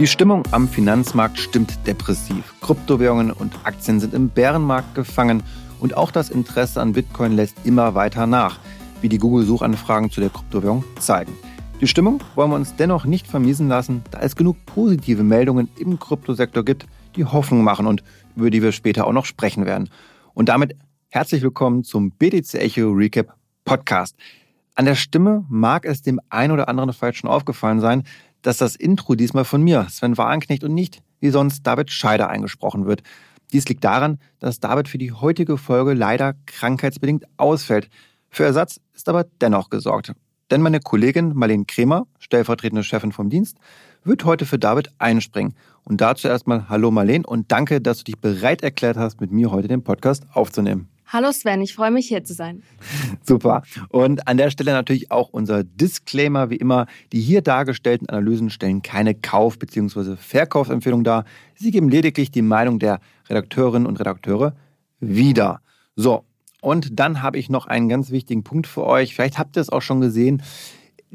Die Stimmung am Finanzmarkt stimmt depressiv. Kryptowährungen und Aktien sind im Bärenmarkt gefangen und auch das Interesse an Bitcoin lässt immer weiter nach, wie die Google-Suchanfragen zu der Kryptowährung zeigen. Die Stimmung wollen wir uns dennoch nicht vermiesen lassen, da es genug positive Meldungen im Kryptosektor gibt, die Hoffnung machen und über die wir später auch noch sprechen werden. Und damit herzlich willkommen zum BTC Echo Recap Podcast. An der Stimme mag es dem einen oder anderen vielleicht schon aufgefallen sein, dass das Intro diesmal von mir, Sven Wagenknecht und nicht wie sonst David Scheider eingesprochen wird. Dies liegt daran, dass David für die heutige Folge leider krankheitsbedingt ausfällt. Für Ersatz ist aber dennoch gesorgt. Denn meine Kollegin Marlene Kremer, stellvertretende Chefin vom Dienst, wird heute für David einspringen. Und dazu erstmal Hallo Marlene und danke, dass du dich bereit erklärt hast, mit mir heute den Podcast aufzunehmen. Hallo Sven, ich freue mich hier zu sein. Super. Und an der Stelle natürlich auch unser Disclaimer, wie immer, die hier dargestellten Analysen stellen keine Kauf- bzw. Verkaufsempfehlung dar. Sie geben lediglich die Meinung der Redakteurinnen und Redakteure wieder. So, und dann habe ich noch einen ganz wichtigen Punkt für euch. Vielleicht habt ihr es auch schon gesehen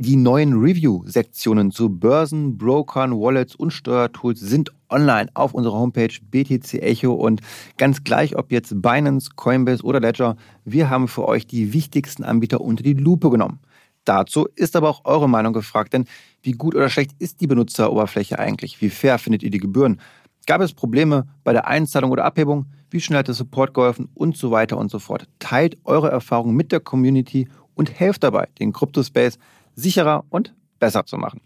die neuen Review-Sektionen zu Börsen, Brokern, Wallets und Steuertools sind online auf unserer Homepage BTC Echo und ganz gleich, ob jetzt Binance, Coinbase oder Ledger, wir haben für euch die wichtigsten Anbieter unter die Lupe genommen. Dazu ist aber auch eure Meinung gefragt, denn wie gut oder schlecht ist die Benutzeroberfläche eigentlich? Wie fair findet ihr die Gebühren? Gab es Probleme bei der Einzahlung oder Abhebung? Wie schnell hat der Support geholfen? Und so weiter und so fort. Teilt eure Erfahrungen mit der Community und helft dabei, den Kryptospace sicherer und besser zu machen.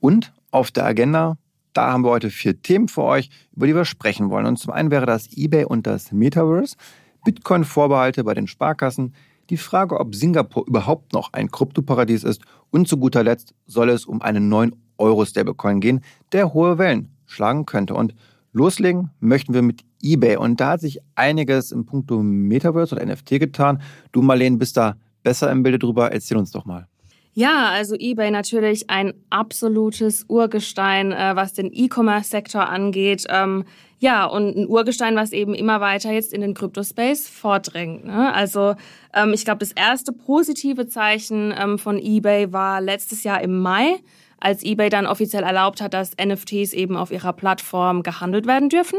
Und auf der Agenda, da haben wir heute vier Themen für euch, über die wir sprechen wollen. Und zum einen wäre das eBay und das Metaverse, Bitcoin-Vorbehalte bei den Sparkassen, die Frage, ob Singapur überhaupt noch ein Kryptoparadies ist und zu guter Letzt soll es um einen neuen Euro-Stablecoin gehen, der hohe Wellen schlagen könnte. Und loslegen möchten wir mit eBay. Und da hat sich einiges im Punkto Metaverse oder NFT getan. Du, Marlene, bist da besser im Bilde drüber. Erzähl uns doch mal. Ja, also eBay natürlich ein absolutes Urgestein, äh, was den E-Commerce-Sektor angeht. Ähm, ja, und ein Urgestein, was eben immer weiter jetzt in den Kryptospace vordringt. Ne? Also ähm, ich glaube, das erste positive Zeichen ähm, von eBay war letztes Jahr im Mai, als eBay dann offiziell erlaubt hat, dass NFTs eben auf ihrer Plattform gehandelt werden dürfen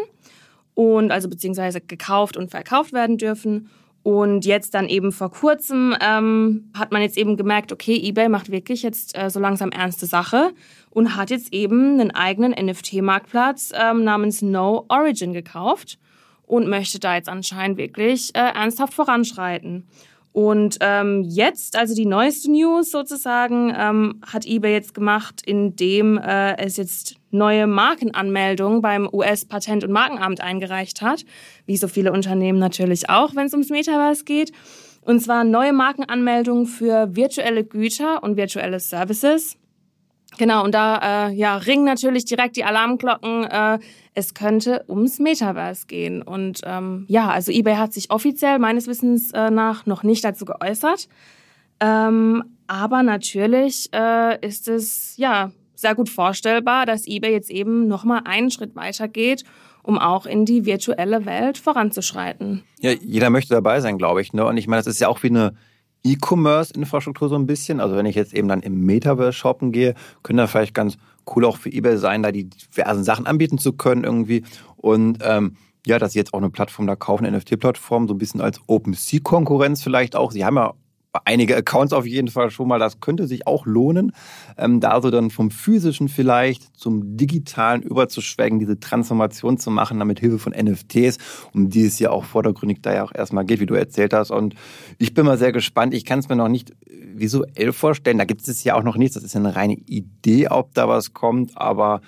und also beziehungsweise gekauft und verkauft werden dürfen. Und jetzt dann eben vor kurzem ähm, hat man jetzt eben gemerkt, okay, eBay macht wirklich jetzt äh, so langsam ernste Sache und hat jetzt eben einen eigenen NFT-Marktplatz ähm, namens No Origin gekauft und möchte da jetzt anscheinend wirklich äh, ernsthaft voranschreiten. Und ähm, jetzt, also die neueste News sozusagen, ähm, hat eBay jetzt gemacht, indem äh, es jetzt neue Markenanmeldungen beim US-Patent- und Markenamt eingereicht hat, wie so viele Unternehmen natürlich auch, wenn es ums Metaverse geht. Und zwar neue Markenanmeldungen für virtuelle Güter und virtuelle Services. Genau, und da äh, ja, ringen natürlich direkt die Alarmglocken. Äh, es könnte ums Metaverse gehen. Und ähm, ja, also eBay hat sich offiziell meines Wissens äh, nach noch nicht dazu geäußert. Ähm, aber natürlich äh, ist es ja sehr gut vorstellbar, dass eBay jetzt eben nochmal einen Schritt weiter geht, um auch in die virtuelle Welt voranzuschreiten. Ja, jeder möchte dabei sein, glaube ich. Ne? Und ich meine, das ist ja auch wie eine E-Commerce-Infrastruktur so ein bisschen. Also wenn ich jetzt eben dann im Metaverse shoppen gehe, können da vielleicht ganz cool auch für eBay sein, da die diversen Sachen anbieten zu können irgendwie. Und ähm, ja, dass sie jetzt auch eine Plattform da kaufen, eine NFT-Plattform, so ein bisschen als OpenSea-Konkurrenz vielleicht auch. Sie haben ja einige Accounts auf jeden Fall schon mal. Das könnte sich auch lohnen, ähm, da also dann vom physischen vielleicht zum digitalen überzuschwenken, diese Transformation zu machen, damit Hilfe von NFTs, um die es ja auch vordergründig da ja auch erstmal geht, wie du erzählt hast. Und ich bin mal sehr gespannt. Ich kann es mir noch nicht visuell vorstellen. Da gibt es ja auch noch nichts. Das ist ja eine reine Idee, ob da was kommt. Aber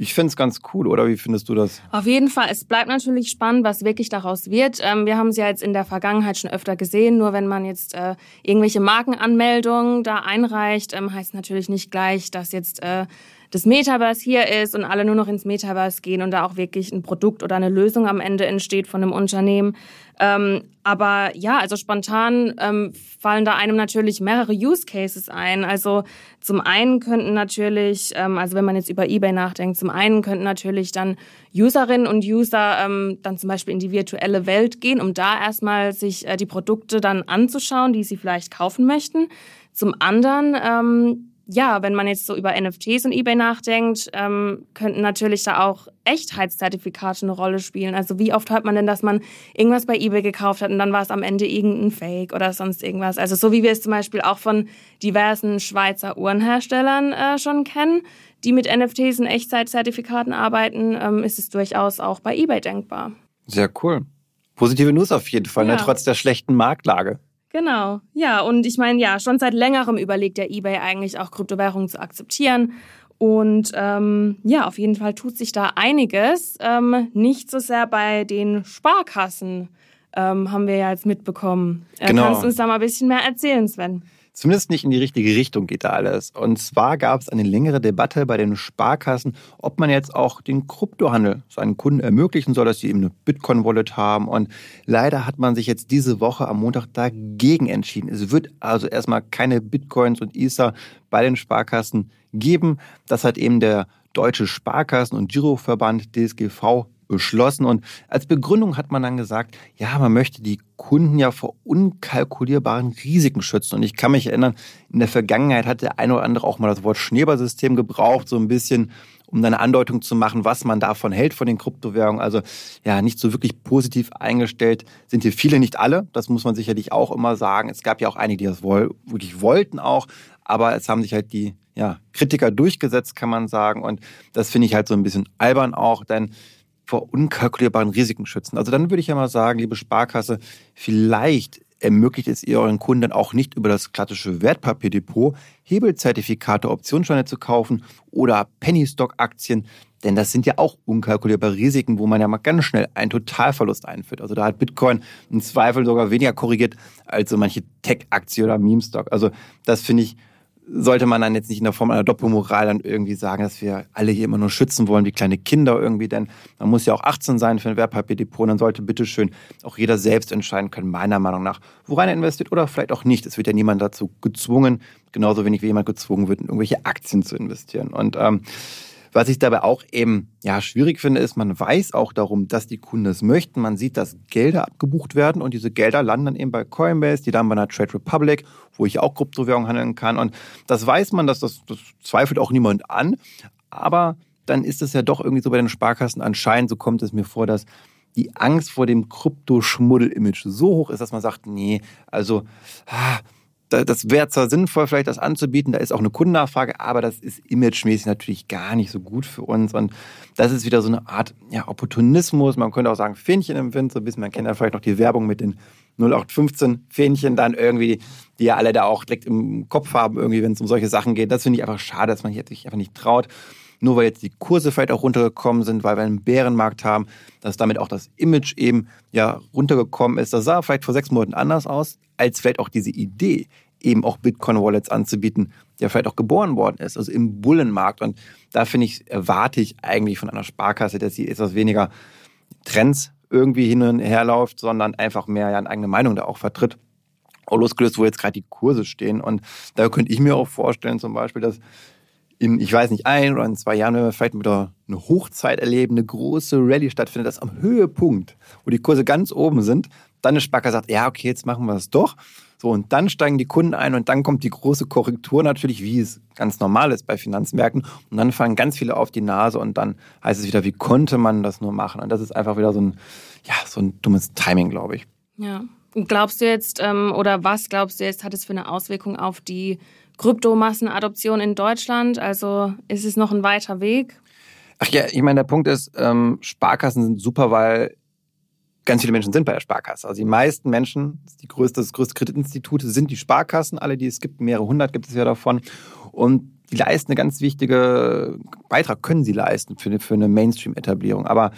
ich finde es ganz cool, oder wie findest du das? Auf jeden Fall. Es bleibt natürlich spannend, was wirklich daraus wird. Ähm, wir haben es ja jetzt in der Vergangenheit schon öfter gesehen. Nur wenn man jetzt äh, irgendwelche Markenanmeldungen da einreicht, ähm, heißt natürlich nicht gleich, dass jetzt äh, das Metaverse hier ist und alle nur noch ins Metaverse gehen und da auch wirklich ein Produkt oder eine Lösung am Ende entsteht von einem Unternehmen. Ähm, aber ja, also spontan ähm, fallen da einem natürlich mehrere Use Cases ein. Also zum einen könnten natürlich, ähm, also wenn man jetzt über eBay nachdenkt, zum einen könnten natürlich dann Userinnen und User ähm, dann zum Beispiel in die virtuelle Welt gehen, um da erstmal sich äh, die Produkte dann anzuschauen, die sie vielleicht kaufen möchten. Zum anderen ähm, ja, wenn man jetzt so über NFTs und eBay nachdenkt, ähm, könnten natürlich da auch Echtheitszertifikate eine Rolle spielen. Also wie oft hört man denn, dass man irgendwas bei eBay gekauft hat und dann war es am Ende irgendein Fake oder sonst irgendwas. Also so wie wir es zum Beispiel auch von diversen Schweizer Uhrenherstellern äh, schon kennen, die mit NFTs und Echtzeitzertifikaten arbeiten, ähm, ist es durchaus auch bei eBay denkbar. Sehr cool. Positive News auf jeden Fall, ne, ja. ne, trotz der schlechten Marktlage. Genau, ja, und ich meine, ja, schon seit längerem überlegt der eBay eigentlich auch Kryptowährungen zu akzeptieren. Und ähm, ja, auf jeden Fall tut sich da einiges. Ähm, nicht so sehr bei den Sparkassen, ähm, haben wir ja jetzt mitbekommen. Äh, genau. Kannst du uns da mal ein bisschen mehr erzählen, Sven? Zumindest nicht in die richtige Richtung geht da alles. Und zwar gab es eine längere Debatte bei den Sparkassen, ob man jetzt auch den Kryptohandel seinen Kunden ermöglichen soll, dass sie eben eine Bitcoin-Wallet haben. Und leider hat man sich jetzt diese Woche am Montag dagegen entschieden. Es wird also erstmal keine Bitcoins und Ether bei den Sparkassen geben. Das hat eben der Deutsche Sparkassen- und Giroverband DSGV beschlossen. Und als Begründung hat man dann gesagt, ja, man möchte die Kunden ja vor unkalkulierbaren Risiken schützen. Und ich kann mich erinnern, in der Vergangenheit hat der eine oder andere auch mal das Wort Schneeballsystem gebraucht, so ein bisschen, um eine Andeutung zu machen, was man davon hält von den Kryptowährungen. Also ja, nicht so wirklich positiv eingestellt sind hier viele, nicht alle. Das muss man sicherlich auch immer sagen. Es gab ja auch einige, die das wirklich wollten auch. Aber es haben sich halt die ja, Kritiker durchgesetzt, kann man sagen. Und das finde ich halt so ein bisschen albern auch, denn vor unkalkulierbaren Risiken schützen. Also dann würde ich ja mal sagen, liebe Sparkasse, vielleicht ermöglicht es ihr euren Kunden auch nicht über das klassische Wertpapierdepot Hebelzertifikate, Optionsscheine zu kaufen oder Penny-Stock-Aktien, denn das sind ja auch unkalkulierbare Risiken, wo man ja mal ganz schnell einen Totalverlust einführt. Also da hat Bitcoin im Zweifel sogar weniger korrigiert als so manche Tech-Aktie oder Meme-Stock. Also das finde ich sollte man dann jetzt nicht in der Form einer Doppelmoral dann irgendwie sagen, dass wir alle hier immer nur schützen wollen wie kleine Kinder irgendwie, denn man muss ja auch 18 sein für ein Wertpapierdepot und dann sollte bitteschön auch jeder selbst entscheiden können, meiner Meinung nach, worein er investiert oder vielleicht auch nicht. Es wird ja niemand dazu gezwungen, genauso wenig wie jemand gezwungen wird, in irgendwelche Aktien zu investieren. Und ähm, was ich dabei auch eben ja schwierig finde, ist, man weiß auch darum, dass die Kunden es möchten. Man sieht, dass Gelder abgebucht werden und diese Gelder landen dann eben bei Coinbase, die dann bei einer Trade Republic, wo ich auch Kryptowährung handeln kann. Und das weiß man, dass das, das zweifelt auch niemand an. Aber dann ist es ja doch irgendwie so bei den Sparkassen anscheinend, so kommt es mir vor, dass die Angst vor dem Kryptoschmuddel-Image so hoch ist, dass man sagt, nee, also ah, das wäre zwar sinnvoll, vielleicht das anzubieten, da ist auch eine Kundennachfrage, aber das ist imagemäßig natürlich gar nicht so gut für uns. Und das ist wieder so eine Art ja, Opportunismus. Man könnte auch sagen, Fähnchen im Wind, so ein bisschen. Man kennt ja vielleicht noch die Werbung mit den 0815 Fähnchen dann irgendwie, die ja alle da auch direkt im Kopf haben, irgendwie, wenn es um solche Sachen geht. Das finde ich einfach schade, dass man sich einfach nicht traut nur weil jetzt die Kurse vielleicht auch runtergekommen sind, weil wir einen Bärenmarkt haben, dass damit auch das Image eben ja runtergekommen ist. Das sah vielleicht vor sechs Monaten anders aus, als vielleicht auch diese Idee, eben auch Bitcoin-Wallets anzubieten, ja vielleicht auch geboren worden ist, also im Bullenmarkt. Und da finde ich, erwarte ich eigentlich von einer Sparkasse, dass sie etwas weniger Trends irgendwie hin und her läuft, sondern einfach mehr ja eine eigene Meinung da auch vertritt. Auch losgelöst, wo jetzt gerade die Kurse stehen. Und da könnte ich mir auch vorstellen, zum Beispiel, dass in, ich weiß nicht, ein oder in zwei Jahren, wenn wir vielleicht wieder eine Hochzeit erleben, eine große Rallye stattfindet, das am Höhepunkt, wo die Kurse ganz oben sind, dann eine Sparkasse sagt, ja, okay, jetzt machen wir es doch. So, und dann steigen die Kunden ein und dann kommt die große Korrektur natürlich, wie es ganz normal ist bei Finanzmärkten. Und dann fallen ganz viele auf die Nase und dann heißt es wieder, wie konnte man das nur machen? Und das ist einfach wieder so ein, ja, so ein dummes Timing, glaube ich. Ja. Glaubst du jetzt, ähm, oder was glaubst du jetzt, hat es für eine Auswirkung auf die Kryptomassenadoption in Deutschland? Also ist es noch ein weiter Weg? Ach ja, ich meine, der Punkt ist, ähm, Sparkassen sind super, weil ganz viele Menschen sind bei der Sparkasse. Also die meisten Menschen, die größte, das größte Kreditinstitut sind die Sparkassen, alle, die es gibt, mehrere hundert gibt es ja davon. Und die leisten eine ganz wichtige Beitrag, können sie leisten für eine, für eine Mainstream-Etablierung. Aber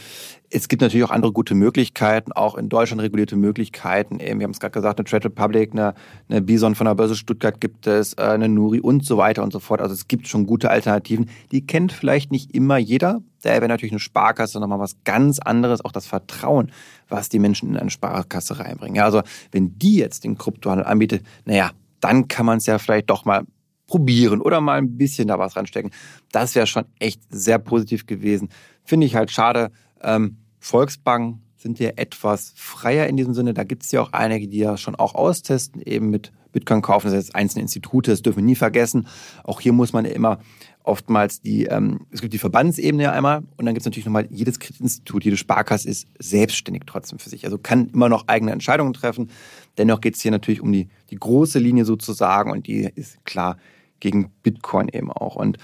es gibt natürlich auch andere gute Möglichkeiten, auch in Deutschland regulierte Möglichkeiten. Eben, wir haben es gerade gesagt, eine Trade Republic, eine, eine Bison von der Börse Stuttgart gibt es, äh, eine Nuri und so weiter und so fort. Also es gibt schon gute Alternativen. Die kennt vielleicht nicht immer jeder. Daher wäre natürlich eine Sparkasse nochmal was ganz anderes, auch das Vertrauen, was die Menschen in eine Sparkasse reinbringen. Ja, also wenn die jetzt den Kryptohandel anbietet, naja, dann kann man es ja vielleicht doch mal probieren oder mal ein bisschen da was reinstecken. Das wäre schon echt sehr positiv gewesen. Finde ich halt schade. Ähm, Volksbank sind ja etwas freier in diesem Sinne. Da gibt es ja auch einige, die ja schon auch austesten, eben mit Bitcoin kaufen. Das jetzt einzelne Institute, das dürfen wir nie vergessen. Auch hier muss man ja immer oftmals die, ähm, es gibt die Verbandsebene einmal und dann gibt es natürlich nochmal, jedes Kreditinstitut, jede Sparkasse ist selbstständig trotzdem für sich. Also kann immer noch eigene Entscheidungen treffen. Dennoch geht es hier natürlich um die, die große Linie sozusagen und die ist klar gegen Bitcoin eben auch. Und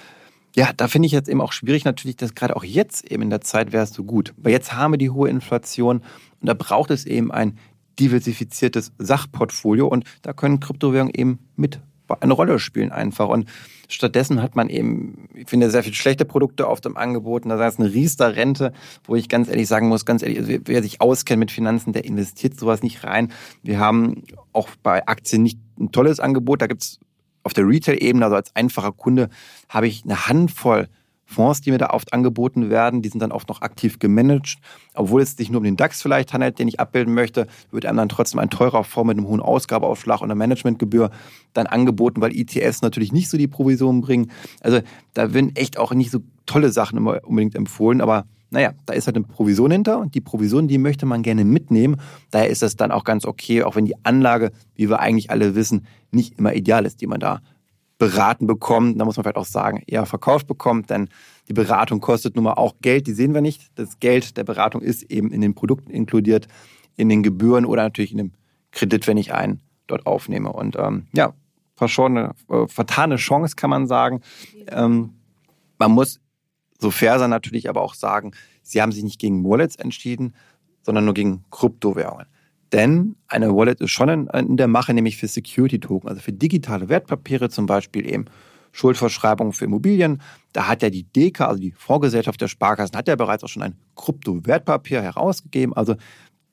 ja, da finde ich jetzt eben auch schwierig natürlich, dass gerade auch jetzt eben in der Zeit wäre es so gut. Weil jetzt haben wir die hohe Inflation und da braucht es eben ein diversifiziertes Sachportfolio und da können Kryptowährungen eben mit eine Rolle spielen einfach. Und stattdessen hat man eben, ich finde, sehr viel schlechte Produkte auf dem Angebot. Da sei es eine Riester-Rente, wo ich ganz ehrlich sagen muss, ganz ehrlich, also wer sich auskennt mit Finanzen, der investiert sowas nicht rein. Wir haben auch bei Aktien nicht ein tolles Angebot. Da gibt's auf der Retail-Ebene, also als einfacher Kunde, habe ich eine Handvoll Fonds, die mir da oft angeboten werden, die sind dann oft noch aktiv gemanagt. Obwohl es sich nur um den DAX vielleicht handelt, den ich abbilden möchte, wird einem dann trotzdem ein teurer Fonds mit einem hohen Ausgabeaufschlag und einer Managementgebühr dann angeboten, weil ETFs natürlich nicht so die Provisionen bringen. Also da werden echt auch nicht so tolle Sachen immer unbedingt empfohlen, aber naja, da ist halt eine Provision hinter und die Provision, die möchte man gerne mitnehmen. Daher ist das dann auch ganz okay, auch wenn die Anlage, wie wir eigentlich alle wissen, nicht immer ideal ist, die man da beraten bekommt. Da muss man vielleicht auch sagen, eher verkauft bekommt, denn die Beratung kostet nun mal auch Geld, die sehen wir nicht. Das Geld der Beratung ist eben in den Produkten inkludiert, in den Gebühren oder natürlich in dem Kredit, wenn ich einen dort aufnehme. Und ähm, ja, verschorene, äh, vertane Chance, kann man sagen. Ähm, man muss so fair sein natürlich aber auch sagen, sie haben sich nicht gegen Wallets entschieden, sondern nur gegen Kryptowährungen. Denn eine Wallet ist schon in, der Mache, nämlich für Security-Token, also für digitale Wertpapiere, zum Beispiel eben Schuldverschreibungen für Immobilien. Da hat ja die DEKA, also die Vorgesellschaft der Sparkassen, hat ja bereits auch schon ein Kryptowertpapier herausgegeben. Also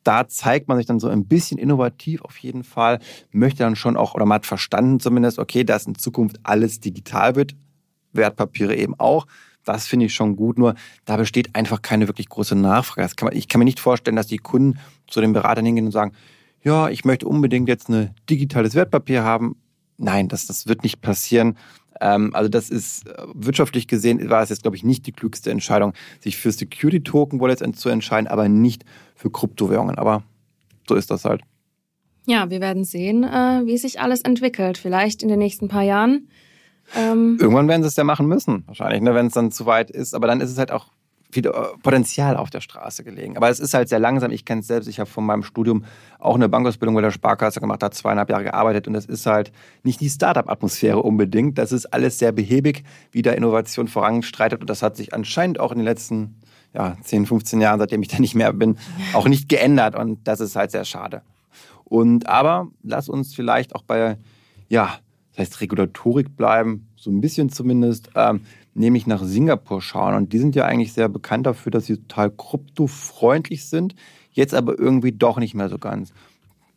da zeigt man sich dann so ein bisschen innovativ auf jeden Fall, möchte dann schon auch, oder man hat verstanden zumindest, okay, dass in Zukunft alles digital wird, Wertpapiere eben auch. Das finde ich schon gut, nur da besteht einfach keine wirklich große Nachfrage. Kann man, ich kann mir nicht vorstellen, dass die Kunden zu den Beratern hingehen und sagen, ja, ich möchte unbedingt jetzt ein digitales Wertpapier haben. Nein, das, das wird nicht passieren. Ähm, also das ist äh, wirtschaftlich gesehen war es jetzt, glaube ich, nicht die klügste Entscheidung, sich für Security-Token-Wallets zu entscheiden, aber nicht für Kryptowährungen. Aber so ist das halt. Ja, wir werden sehen, äh, wie sich alles entwickelt. Vielleicht in den nächsten paar Jahren ähm, Irgendwann werden sie es ja machen müssen, wahrscheinlich, ne, wenn es dann zu weit ist. Aber dann ist es halt auch viel äh, Potenzial auf der Straße gelegen. Aber es ist halt sehr langsam. Ich kenne es selbst. Ich habe von meinem Studium auch eine Bankausbildung bei der Sparkasse gemacht, da zweieinhalb Jahre gearbeitet. Und das ist halt nicht die Startup-Atmosphäre unbedingt. Das ist alles sehr behäbig, wie da Innovation voranstreitet. Und das hat sich anscheinend auch in den letzten ja, 10, 15 Jahren, seitdem ich da nicht mehr bin, auch nicht geändert. Und das ist halt sehr schade. Und aber lass uns vielleicht auch bei ja, das heißt Regulatorik bleiben, so ein bisschen zumindest, ähm, nämlich nach Singapur schauen. Und die sind ja eigentlich sehr bekannt dafür, dass sie total kryptofreundlich sind, jetzt aber irgendwie doch nicht mehr so ganz.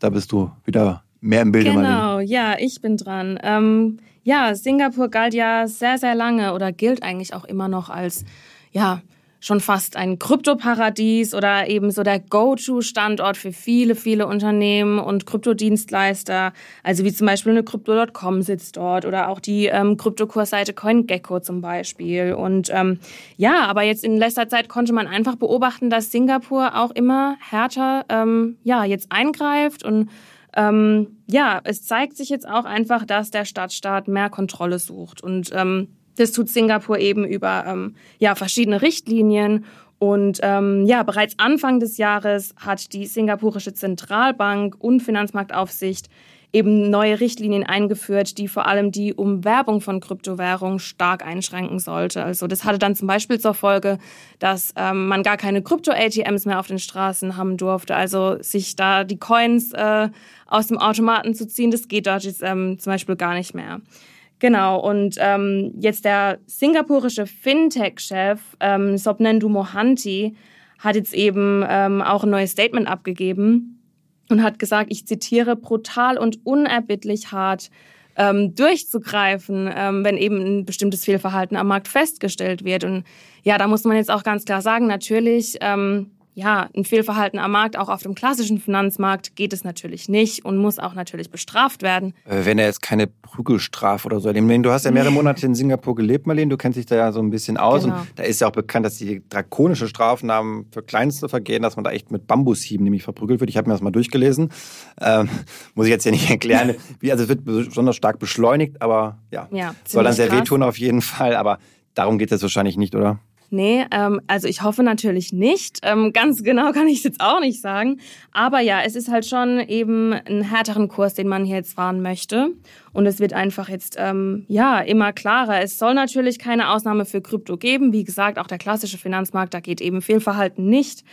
Da bist du wieder mehr im Bilde. Genau, Marlene. ja, ich bin dran. Ähm, ja, Singapur galt ja sehr, sehr lange oder gilt eigentlich auch immer noch als, ja, schon fast ein Kryptoparadies oder eben so der Go-To-Standort für viele, viele Unternehmen und Kryptodienstleister. Also wie zum Beispiel eine Crypto.com sitzt dort oder auch die ähm, Kryptokursseite CoinGecko zum Beispiel. Und ähm, ja, aber jetzt in letzter Zeit konnte man einfach beobachten, dass Singapur auch immer härter ähm, ja, jetzt eingreift und ähm, ja, es zeigt sich jetzt auch einfach, dass der Stadtstaat mehr Kontrolle sucht. Und ähm, das tut Singapur eben über ähm, ja, verschiedene Richtlinien. Und ähm, ja, bereits Anfang des Jahres hat die singapurische Zentralbank und Finanzmarktaufsicht eben neue Richtlinien eingeführt, die vor allem die Umwerbung von Kryptowährungen stark einschränken sollte. Also das hatte dann zum Beispiel zur Folge, dass ähm, man gar keine Krypto-ATMs mehr auf den Straßen haben durfte. Also sich da die Coins äh, aus dem Automaten zu ziehen, das geht dort jetzt ähm, zum Beispiel gar nicht mehr. Genau, und ähm, jetzt der singapurische Fintech-Chef ähm, Sopnendu Mohanty hat jetzt eben ähm, auch ein neues Statement abgegeben und hat gesagt, ich zitiere, brutal und unerbittlich hart ähm, durchzugreifen, ähm, wenn eben ein bestimmtes Fehlverhalten am Markt festgestellt wird. Und ja, da muss man jetzt auch ganz klar sagen, natürlich, ähm, ja, ein Fehlverhalten am Markt, auch auf dem klassischen Finanzmarkt, geht es natürlich nicht und muss auch natürlich bestraft werden. Äh, wenn er jetzt keine Prügelstrafe oder so erlebt. Du hast ja mehrere Monate in Singapur gelebt, Marlene, du kennst dich da ja so ein bisschen aus. Genau. Und da ist ja auch bekannt, dass die drakonische Strafen haben für kleinste Vergehen, dass man da echt mit Bambushieben nämlich verprügelt wird. Ich habe mir das mal durchgelesen. Ähm, muss ich jetzt ja nicht erklären, wie, also es wird besonders stark beschleunigt, aber ja, ja soll dann sehr krass. wehtun auf jeden Fall. Aber darum geht es wahrscheinlich nicht, oder? Nee, ähm, also ich hoffe natürlich nicht. Ähm, ganz genau kann ich es jetzt auch nicht sagen. Aber ja, es ist halt schon eben ein härteren Kurs, den man hier jetzt fahren möchte. Und es wird einfach jetzt ähm, ja immer klarer. Es soll natürlich keine Ausnahme für Krypto geben. Wie gesagt, auch der klassische Finanzmarkt, da geht eben Fehlverhalten nicht.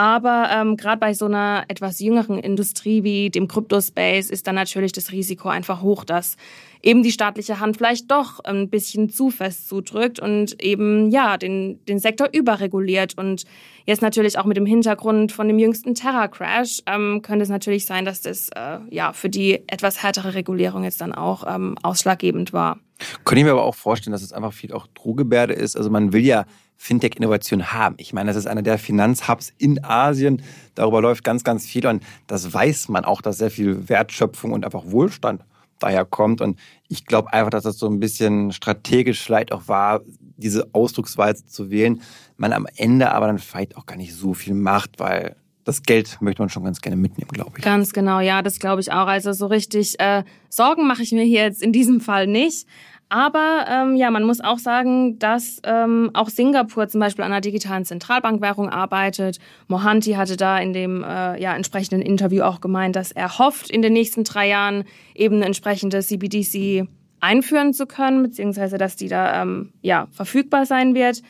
Aber ähm, gerade bei so einer etwas jüngeren Industrie wie dem Crypto-Space ist dann natürlich das Risiko einfach hoch, dass eben die staatliche Hand vielleicht doch ein bisschen zu fest zudrückt und eben ja den, den Sektor überreguliert. Und jetzt natürlich auch mit dem Hintergrund von dem jüngsten Terra-Crash ähm, könnte es natürlich sein, dass das äh, ja für die etwas härtere Regulierung jetzt dann auch ähm, ausschlaggebend war. Könnte ich mir aber auch vorstellen, dass es einfach viel auch Drohgebärde ist. Also man will ja Fintech-Innovation haben. Ich meine, das ist einer der Finanzhubs in Asien. Darüber läuft ganz, ganz viel und das weiß man auch, dass sehr viel Wertschöpfung und einfach Wohlstand daher kommt. Und ich glaube einfach, dass das so ein bisschen strategisch vielleicht auch war, diese Ausdrucksweise zu wählen. Man am Ende aber dann vielleicht auch gar nicht so viel macht, weil das Geld möchte man schon ganz gerne mitnehmen, glaube ich. Ganz genau, ja, das glaube ich auch. Also so richtig äh, Sorgen mache ich mir hier jetzt in diesem Fall nicht. Aber ähm, ja, man muss auch sagen, dass ähm, auch Singapur zum Beispiel an einer digitalen Zentralbankwährung arbeitet. Mohanty hatte da in dem äh, ja, entsprechenden Interview auch gemeint, dass er hofft, in den nächsten drei Jahren eben eine entsprechende CBDC einführen zu können, beziehungsweise dass die da ähm, ja, verfügbar sein wird.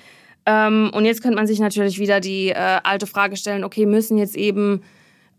Ähm, und jetzt könnte man sich natürlich wieder die äh, alte Frage stellen, okay, müssen jetzt eben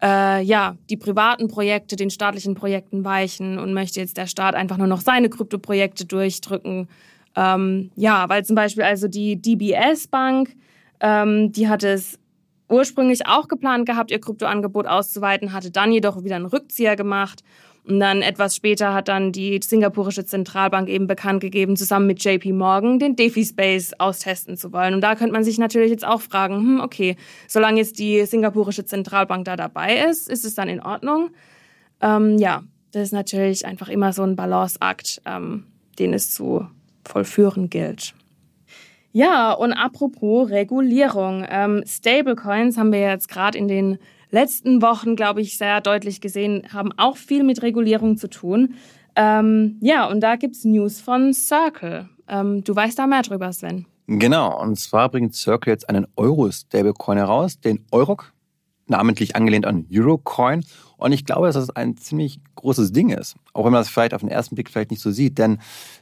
äh, ja, die privaten Projekte den staatlichen Projekten weichen und möchte jetzt der Staat einfach nur noch seine Kryptoprojekte durchdrücken. Ähm, ja, weil zum Beispiel also die DBS Bank, ähm, die hatte es ursprünglich auch geplant gehabt, ihr Kryptoangebot auszuweiten, hatte dann jedoch wieder einen Rückzieher gemacht und dann etwas später hat dann die singapurische Zentralbank eben bekannt gegeben, zusammen mit JP Morgan den DeFi-Space austesten zu wollen. Und da könnte man sich natürlich jetzt auch fragen, hm, okay, solange jetzt die singapurische Zentralbank da dabei ist, ist es dann in Ordnung? Ähm, ja, das ist natürlich einfach immer so ein Balanceakt, ähm, den es zu vollführen gilt. Ja, und apropos Regulierung. Ähm, Stablecoins haben wir jetzt gerade in den letzten Wochen, glaube ich, sehr deutlich gesehen, haben auch viel mit Regulierung zu tun. Ähm, ja, und da gibt es News von Circle. Ähm, du weißt da mehr drüber, Sven. Genau, und zwar bringt Circle jetzt einen Euro-Stablecoin heraus, den Euroc, namentlich angelehnt an Eurocoin. Und ich glaube, dass das ein ziemlich großes Ding ist, auch wenn man das vielleicht auf den ersten Blick vielleicht nicht so sieht. Denn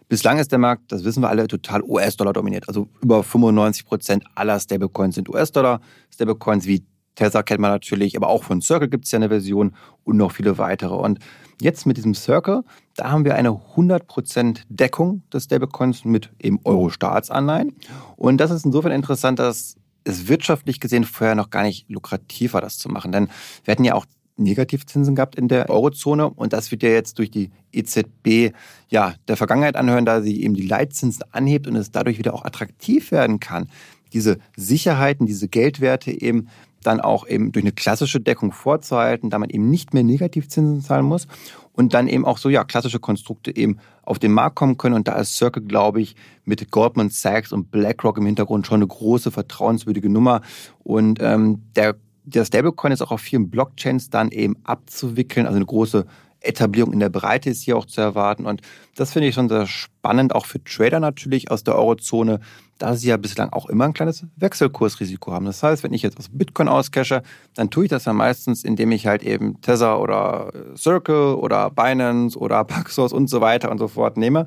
bislang ist der Markt, das wissen wir alle, total US-Dollar dominiert. Also über 95 Prozent aller Stablecoins sind US-Dollar. Stablecoins wie Tesla kennt man natürlich, aber auch von Circle gibt es ja eine Version und noch viele weitere. Und jetzt mit diesem Circle, da haben wir eine 100% Deckung des Stablecoins mit eben Euro-Staatsanleihen. Und das ist insofern interessant, dass es wirtschaftlich gesehen vorher noch gar nicht lukrativ war, das zu machen. Denn wir hatten ja auch Negativzinsen gehabt in der Eurozone und das wird ja jetzt durch die EZB ja der Vergangenheit anhören, da sie eben die Leitzinsen anhebt und es dadurch wieder auch attraktiv werden kann, diese Sicherheiten, diese Geldwerte eben dann auch eben durch eine klassische Deckung vorzuhalten, da man eben nicht mehr Negativzinsen zahlen muss und dann eben auch so ja klassische Konstrukte eben auf den Markt kommen können und da ist Circle glaube ich mit Goldman Sachs und BlackRock im Hintergrund schon eine große vertrauenswürdige Nummer und ähm, der der Stablecoin ist auch auf vielen Blockchains dann eben abzuwickeln, also eine große Etablierung in der Breite ist hier auch zu erwarten. Und das finde ich schon sehr spannend, auch für Trader natürlich aus der Eurozone, da sie ja bislang auch immer ein kleines Wechselkursrisiko haben. Das heißt, wenn ich jetzt aus Bitcoin auscache, dann tue ich das ja meistens, indem ich halt eben Tether oder Circle oder Binance oder Paxos und so weiter und so fort nehme.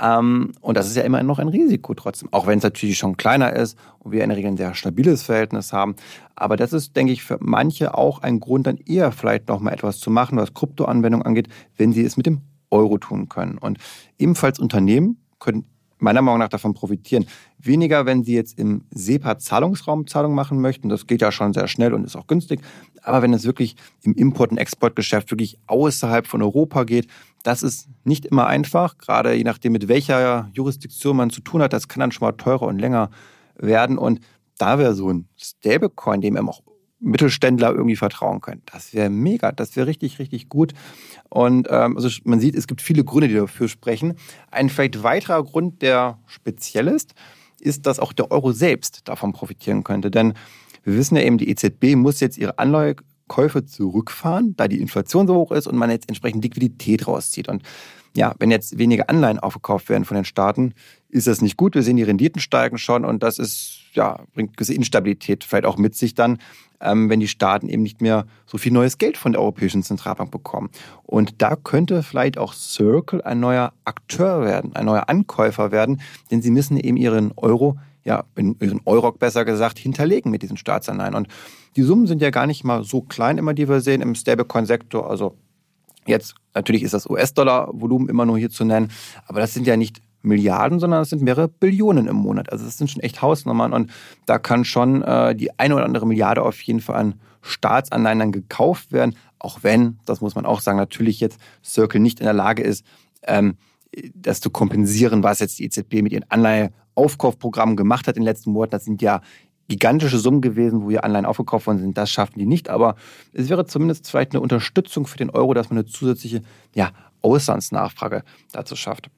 Ähm, und das ist ja immer noch ein Risiko trotzdem, auch wenn es natürlich schon kleiner ist und wir in der Regel ein sehr stabiles Verhältnis haben. Aber das ist, denke ich, für manche auch ein Grund, dann eher vielleicht noch mal etwas zu machen, was Kryptoanwendungen angeht, wenn sie es mit dem Euro tun können. Und ebenfalls Unternehmen können meiner Meinung nach davon profitieren. Weniger, wenn Sie jetzt im SEPA-Zahlungsraum Zahlungen machen möchten. Das geht ja schon sehr schnell und ist auch günstig. Aber wenn es wirklich im Import- und Exportgeschäft wirklich außerhalb von Europa geht, das ist nicht immer einfach. Gerade je nachdem, mit welcher Jurisdiktion man zu tun hat, das kann dann schon mal teurer und länger werden. Und da wäre so ein Stablecoin, dem eben auch Mittelständler irgendwie vertrauen können. Das wäre mega, das wäre richtig, richtig gut. Und ähm, also man sieht, es gibt viele Gründe, die dafür sprechen. Ein vielleicht weiterer Grund, der speziell ist, ist, dass auch der Euro selbst davon profitieren könnte. Denn wir wissen ja eben, die EZB muss jetzt ihre Anleihekäufe zurückfahren, da die Inflation so hoch ist und man jetzt entsprechend Liquidität rauszieht. Und ja, wenn jetzt weniger Anleihen aufgekauft werden von den Staaten, ist das nicht gut. Wir sehen, die Renditen steigen schon und das ist, ja, bringt gewisse Instabilität vielleicht auch mit sich dann, ähm, wenn die Staaten eben nicht mehr so viel neues Geld von der Europäischen Zentralbank bekommen. Und da könnte vielleicht auch Circle ein neuer Akteur werden, ein neuer Ankäufer werden, denn sie müssen eben ihren Euro, ja, ihren Euro besser gesagt, hinterlegen mit diesen Staatsanleihen. Und die Summen sind ja gar nicht mal so klein immer, die wir sehen im Stablecoin-Sektor. Also Jetzt natürlich ist das US-Dollar-Volumen immer nur hier zu nennen, aber das sind ja nicht Milliarden, sondern es sind mehrere Billionen im Monat. Also das sind schon echt Hausnummern und da kann schon äh, die eine oder andere Milliarde auf jeden Fall an Staatsanleihen dann gekauft werden, auch wenn, das muss man auch sagen, natürlich jetzt Circle nicht in der Lage ist, ähm, das zu kompensieren, was jetzt die EZB mit ihren Anleiheaufkaufprogrammen gemacht hat in den letzten Monaten. Das sind ja gigantische Summen gewesen, wo hier Anleihen aufgekauft worden sind. Das schaffen die nicht, aber es wäre zumindest vielleicht eine Unterstützung für den Euro, dass man eine zusätzliche ja, Auslandsnachfrage dazu schafft.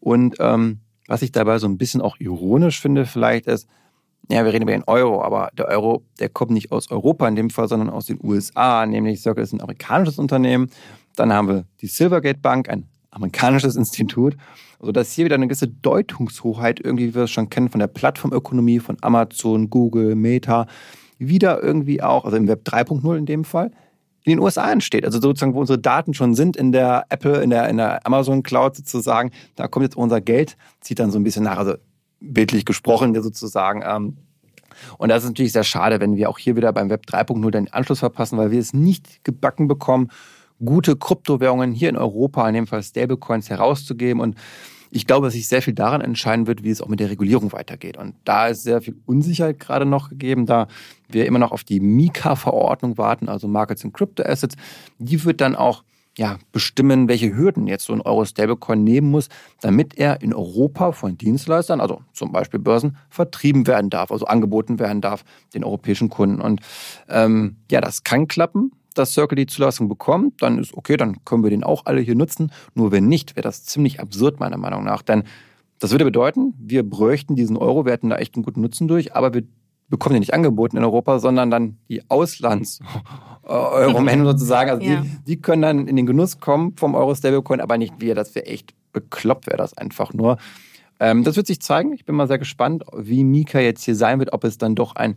Und ähm, was ich dabei so ein bisschen auch ironisch finde, vielleicht ist, ja, wir reden über den Euro, aber der Euro, der kommt nicht aus Europa in dem Fall, sondern aus den USA, nämlich Circle ist ein amerikanisches Unternehmen. Dann haben wir die Silvergate Bank, ein amerikanisches Institut, sodass hier wieder eine gewisse Deutungshoheit, irgendwie, wie wir es schon kennen, von der Plattformökonomie, von Amazon, Google, Meta, wieder irgendwie auch, also im Web 3.0 in dem Fall, in den USA entsteht. Also sozusagen, wo unsere Daten schon sind in der Apple, in der, in der Amazon Cloud sozusagen, da kommt jetzt unser Geld, zieht dann so ein bisschen nach, also bildlich gesprochen sozusagen. Ähm, und das ist natürlich sehr schade, wenn wir auch hier wieder beim Web 3.0 den Anschluss verpassen, weil wir es nicht gebacken bekommen, gute Kryptowährungen hier in Europa, in dem Fall Stablecoins, herauszugeben. Und ich glaube, dass sich sehr viel daran entscheiden wird, wie es auch mit der Regulierung weitergeht. Und da ist sehr viel Unsicherheit gerade noch gegeben, da wir immer noch auf die Mika-Verordnung warten, also Markets in Crypto Assets. Die wird dann auch ja, bestimmen, welche Hürden jetzt so ein Euro-Stablecoin nehmen muss, damit er in Europa von Dienstleistern, also zum Beispiel Börsen, vertrieben werden darf, also angeboten werden darf den europäischen Kunden. Und ähm, ja, das kann klappen dass Circle die Zulassung bekommt, dann ist okay, dann können wir den auch alle hier nutzen. Nur wenn nicht, wäre das ziemlich absurd meiner Meinung nach. Denn das würde bedeuten, wir bräuchten diesen Euro, wir hätten da echt einen guten Nutzen durch, aber wir bekommen den nicht angeboten in Europa, sondern dann die Auslands-Euromen sozusagen. Also ja. die, die können dann in den Genuss kommen vom Euro-Stablecoin, aber nicht wir. Das wäre echt bekloppt, wäre das einfach nur. Ähm, das wird sich zeigen. Ich bin mal sehr gespannt, wie Mika jetzt hier sein wird, ob es dann doch ein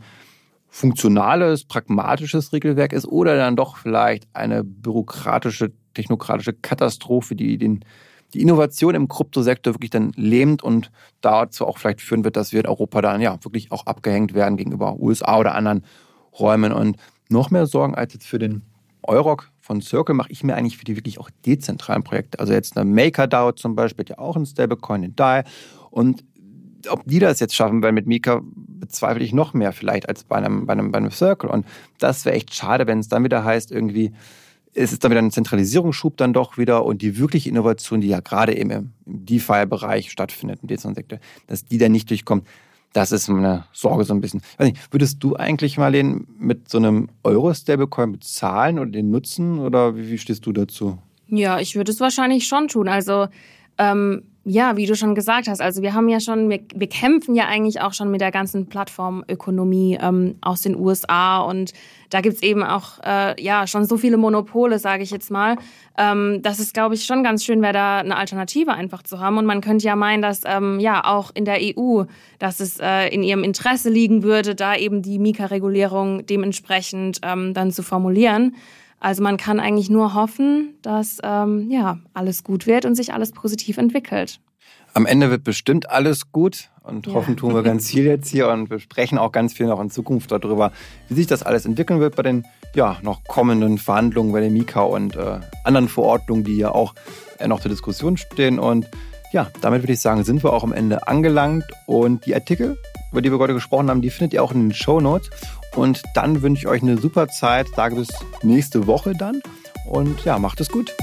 funktionales, pragmatisches Regelwerk ist oder dann doch vielleicht eine bürokratische, technokratische Katastrophe, die den, die Innovation im Kryptosektor wirklich dann lähmt und dazu auch vielleicht führen wird, dass wir in Europa dann ja wirklich auch abgehängt werden gegenüber USA oder anderen Räumen. Und noch mehr Sorgen als jetzt für den Euroc von Circle mache ich mir eigentlich für die wirklich auch dezentralen Projekte. Also jetzt eine MakerDAO zum Beispiel, ja auch ein Stablecoin, in DAI. Und ob die das jetzt schaffen werden mit Mika, bezweifle ich noch mehr vielleicht als bei einem, bei einem, bei einem Circle. Und das wäre echt schade, wenn es dann wieder heißt, irgendwie, es ist dann wieder ein Zentralisierungsschub dann doch wieder und die wirkliche Innovation, die ja gerade eben im, DeFi-Bereich stattfindet, im Dezentralen dass die dann nicht durchkommt. Das ist meine Sorge so ein bisschen. Nicht, würdest du eigentlich mal den mit so einem Euro-Stablecoin bezahlen oder den nutzen oder wie, wie stehst du dazu? Ja, ich würde es wahrscheinlich schon tun. Also ähm, ja, wie du schon gesagt hast, also wir haben ja schon, wir, wir kämpfen ja eigentlich auch schon mit der ganzen Plattformökonomie ähm, aus den USA und da gibt's eben auch äh, ja schon so viele Monopole, sage ich jetzt mal. Ähm, das ist, glaube ich, schon ganz schön wäre, da eine Alternative einfach zu haben. Und man könnte ja meinen, dass ähm, ja auch in der EU, dass es äh, in ihrem Interesse liegen würde, da eben die Mika-Regulierung dementsprechend ähm, dann zu formulieren. Also man kann eigentlich nur hoffen, dass ähm, ja alles gut wird und sich alles positiv entwickelt. Am Ende wird bestimmt alles gut und ja. hoffen tun wir ganz viel jetzt hier und wir sprechen auch ganz viel noch in Zukunft darüber, wie sich das alles entwickeln wird bei den ja noch kommenden Verhandlungen bei der Mika und äh, anderen Verordnungen, die ja auch äh, noch zur Diskussion stehen und ja, damit würde ich sagen, sind wir auch am Ende angelangt und die Artikel, über die wir heute gesprochen haben, die findet ihr auch in den Show Notes und dann wünsche ich euch eine super Zeit. Sage bis nächste Woche dann. Und ja, macht es gut.